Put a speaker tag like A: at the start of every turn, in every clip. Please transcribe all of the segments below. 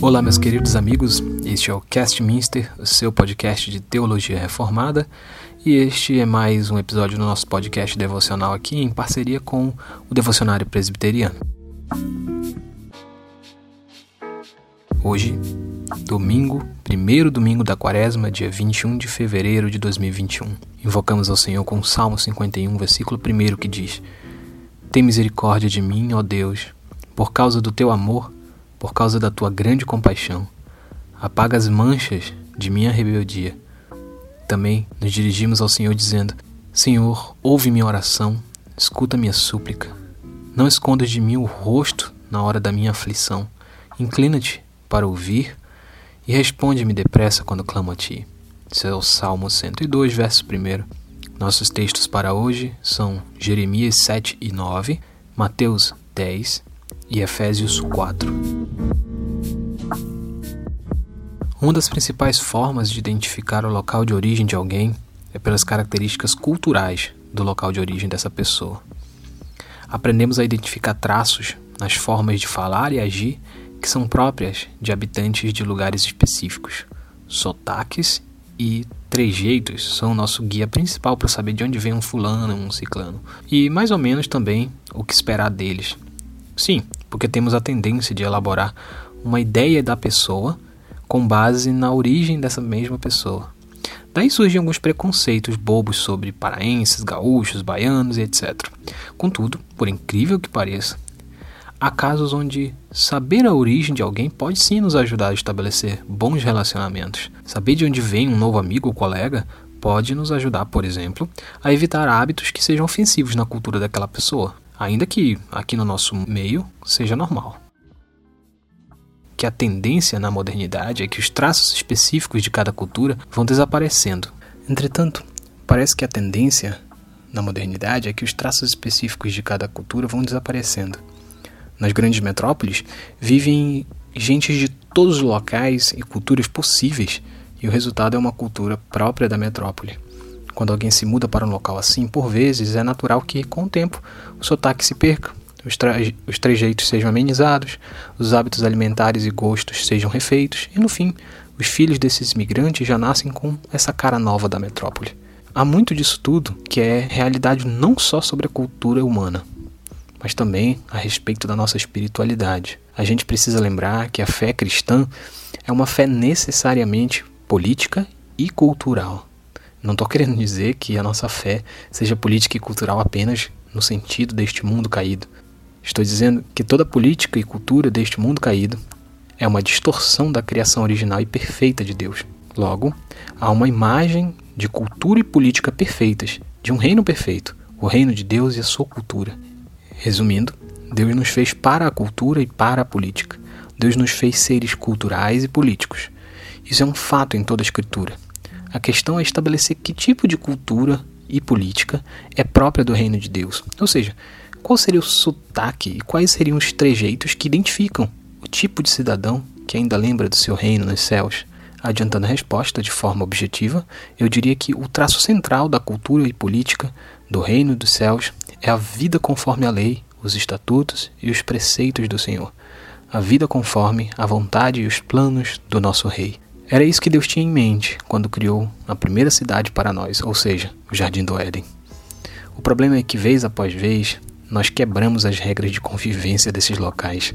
A: Olá, meus queridos amigos. Este é o Cast Minster, o seu podcast de teologia reformada, e este é mais um episódio do nosso podcast devocional aqui em parceria com o Devocionário Presbiteriano. Hoje, domingo, primeiro domingo da quaresma, dia 21 de fevereiro de 2021. Invocamos ao Senhor com o Salmo 51, versículo 1 que diz: Tem misericórdia de mim, ó Deus, por causa do teu amor, por causa da tua grande compaixão. Apaga as manchas de minha rebeldia. Também nos dirigimos ao Senhor dizendo: Senhor, ouve minha oração, escuta minha súplica. Não escondas de mim o rosto na hora da minha aflição. Inclina-te para ouvir e responde-me depressa quando clamo a ti. Esse é o Salmo 102, verso 1. Nossos textos para hoje são Jeremias 7 e 9, Mateus 10 e Efésios 4. Uma das principais formas de identificar o local de origem de alguém é pelas características culturais do local de origem dessa pessoa. Aprendemos a identificar traços nas formas de falar e agir que são próprias de habitantes de lugares específicos. Sotaques e trejeitos são o nosso guia principal para saber de onde vem um fulano, um ciclano. E mais ou menos também o que esperar deles. Sim, porque temos a tendência de elaborar uma ideia da pessoa com base na origem dessa mesma pessoa. Daí surgem alguns preconceitos bobos sobre paraenses, gaúchos, baianos e etc. Contudo, por incrível que pareça, há casos onde saber a origem de alguém pode sim nos ajudar a estabelecer bons relacionamentos. Saber de onde vem um novo amigo ou colega pode nos ajudar, por exemplo, a evitar hábitos que sejam ofensivos na cultura daquela pessoa, ainda que aqui no nosso meio seja normal. Que a tendência na modernidade é que os traços específicos de cada cultura vão desaparecendo. Entretanto, parece que a tendência na modernidade é que os traços específicos de cada cultura vão desaparecendo nas grandes metrópoles, vivem gentes de todos os locais e culturas possíveis, e o resultado é uma cultura própria da metrópole. Quando alguém se muda para um local assim, por vezes é natural que, com o tempo, o sotaque se perca, os, os trejeitos sejam amenizados, os hábitos alimentares e gostos sejam refeitos, e no fim, os filhos desses imigrantes já nascem com essa cara nova da metrópole. Há muito disso tudo que é realidade não só sobre a cultura humana, mas também a respeito da nossa espiritualidade. A gente precisa lembrar que a fé cristã é uma fé necessariamente política e cultural. Não estou querendo dizer que a nossa fé seja política e cultural apenas no sentido deste mundo caído. Estou dizendo que toda política e cultura deste mundo caído é uma distorção da criação original e perfeita de Deus. Logo, há uma imagem de cultura e política perfeitas, de um reino perfeito, o reino de Deus e a sua cultura. Resumindo, Deus nos fez para a cultura e para a política. Deus nos fez seres culturais e políticos. Isso é um fato em toda a Escritura. A questão é estabelecer que tipo de cultura e política é própria do reino de Deus. Ou seja, qual seria o sotaque e quais seriam os trejeitos que identificam o tipo de cidadão que ainda lembra do seu reino nos céus. Adiantando a resposta de forma objetiva, eu diria que o traço central da cultura e política do reino dos céus é a vida conforme a lei, os estatutos e os preceitos do Senhor, a vida conforme a vontade e os planos do nosso Rei. Era isso que Deus tinha em mente quando criou a primeira cidade para nós, ou seja, o Jardim do Éden. O problema é que, vez após vez, nós quebramos as regras de convivência desses locais.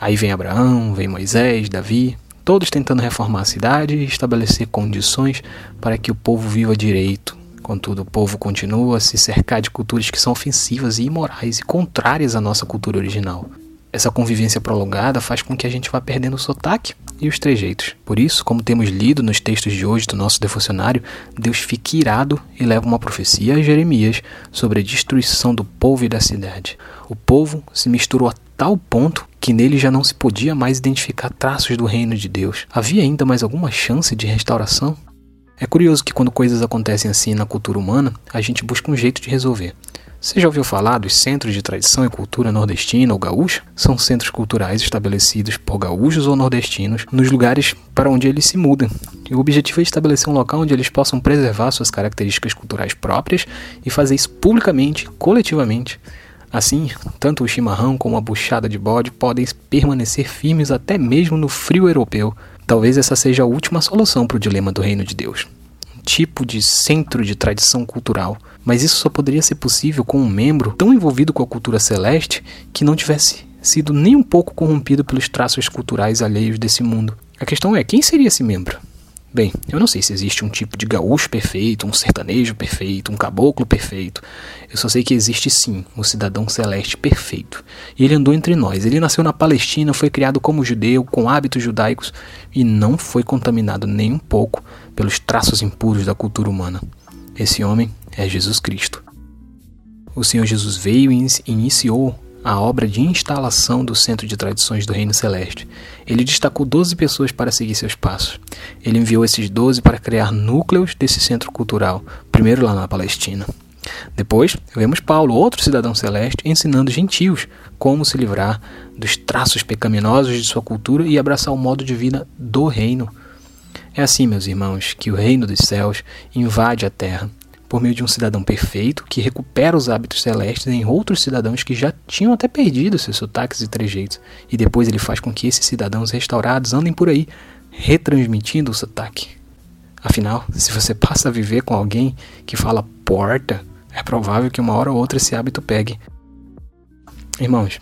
A: Aí vem Abraão, vem Moisés, Davi, todos tentando reformar a cidade e estabelecer condições para que o povo viva direito, Contudo, o povo continua a se cercar de culturas que são ofensivas e imorais e contrárias à nossa cultura original. Essa convivência prolongada faz com que a gente vá perdendo o sotaque e os trejeitos. Por isso, como temos lido nos textos de hoje do nosso devocionário, Deus fica irado e leva uma profecia a Jeremias sobre a destruição do povo e da cidade. O povo se misturou a tal ponto que nele já não se podia mais identificar traços do reino de Deus. Havia ainda mais alguma chance de restauração? É curioso que quando coisas acontecem assim na cultura humana, a gente busca um jeito de resolver. Você já ouviu falar dos centros de tradição e cultura nordestina ou gaúcha? São centros culturais estabelecidos por gaúchos ou nordestinos nos lugares para onde eles se mudam. E o objetivo é estabelecer um local onde eles possam preservar suas características culturais próprias e fazer isso publicamente, coletivamente. Assim, tanto o chimarrão como a buchada de bode podem permanecer firmes até mesmo no frio europeu. Talvez essa seja a última solução para o dilema do reino de Deus. Um tipo de centro de tradição cultural. Mas isso só poderia ser possível com um membro tão envolvido com a cultura celeste que não tivesse sido nem um pouco corrompido pelos traços culturais alheios desse mundo. A questão é: quem seria esse membro? Bem, eu não sei se existe um tipo de gaúcho perfeito, um sertanejo perfeito, um caboclo perfeito. Eu só sei que existe sim um cidadão celeste perfeito. E ele andou entre nós. Ele nasceu na Palestina, foi criado como judeu, com hábitos judaicos e não foi contaminado nem um pouco pelos traços impuros da cultura humana. Esse homem é Jesus Cristo. O Senhor Jesus veio e iniciou a obra de instalação do Centro de Tradições do Reino Celeste. Ele destacou 12 pessoas para seguir seus passos. Ele enviou esses 12 para criar núcleos desse centro cultural, primeiro lá na Palestina. Depois, vemos Paulo, outro cidadão celeste, ensinando gentios como se livrar dos traços pecaminosos de sua cultura e abraçar o modo de vida do reino. É assim, meus irmãos, que o reino dos céus invade a terra por meio de um cidadão perfeito que recupera os hábitos celestes em outros cidadãos que já tinham até perdido seus sotaques e trejeitos, e depois ele faz com que esses cidadãos restaurados andem por aí, retransmitindo o sotaque. Afinal, se você passa a viver com alguém que fala porta, é provável que uma hora ou outra esse hábito pegue. Irmãos,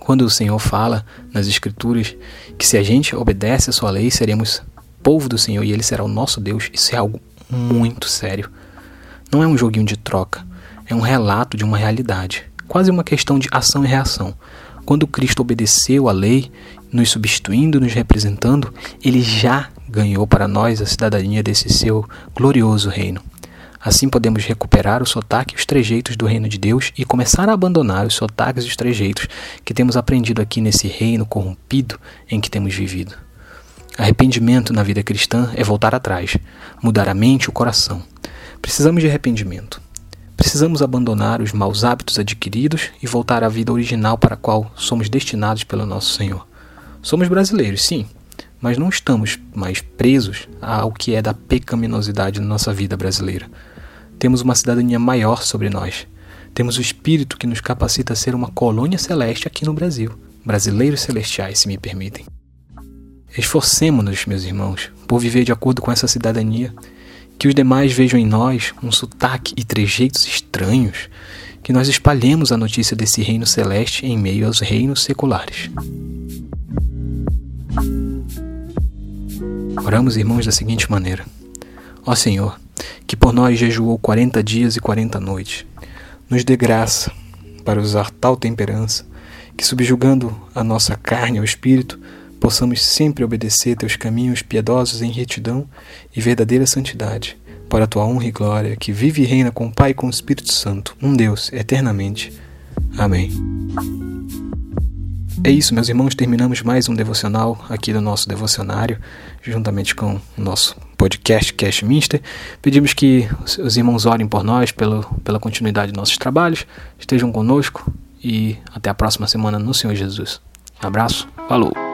A: quando o Senhor fala nas Escrituras que se a gente obedece a sua lei, seremos povo do Senhor e ele será o nosso Deus, isso é algo muito sério. Não é um joguinho de troca, é um relato de uma realidade, quase uma questão de ação e reação. Quando Cristo obedeceu à lei, nos substituindo, nos representando, ele já ganhou para nós a cidadania desse seu glorioso reino. Assim podemos recuperar o sotaque e os trejeitos do reino de Deus e começar a abandonar os sotaques e os trejeitos que temos aprendido aqui nesse reino corrompido em que temos vivido. Arrependimento na vida cristã é voltar atrás, mudar a mente e o coração. Precisamos de arrependimento. Precisamos abandonar os maus hábitos adquiridos e voltar à vida original para a qual somos destinados pelo nosso Senhor. Somos brasileiros, sim, mas não estamos mais presos ao que é da pecaminosidade na nossa vida brasileira. Temos uma cidadania maior sobre nós. Temos o Espírito que nos capacita a ser uma colônia celeste aqui no Brasil. Brasileiros celestiais, se me permitem. Esforcemos-nos, meus irmãos, por viver de acordo com essa cidadania que os demais vejam em nós um sotaque e trejeitos estranhos, que nós espalhemos a notícia desse reino celeste em meio aos reinos seculares. Oramos, irmãos, da seguinte maneira: Ó Senhor, que por nós jejuou quarenta dias e quarenta noites, nos dê graça para usar tal temperança, que subjugando a nossa carne ao espírito, possamos sempre obedecer teus caminhos piedosos em retidão e verdadeira santidade, para a tua honra e glória, que vive e reina com o Pai e com o Espírito Santo, um Deus, eternamente. Amém. É isso, meus irmãos, terminamos mais um devocional aqui do nosso devocionário, juntamente com o nosso podcast Cash Minster. Pedimos que os irmãos orem por nós, pelo, pela continuidade de nossos trabalhos, estejam conosco e até a próxima semana no Senhor Jesus. Um abraço, falou!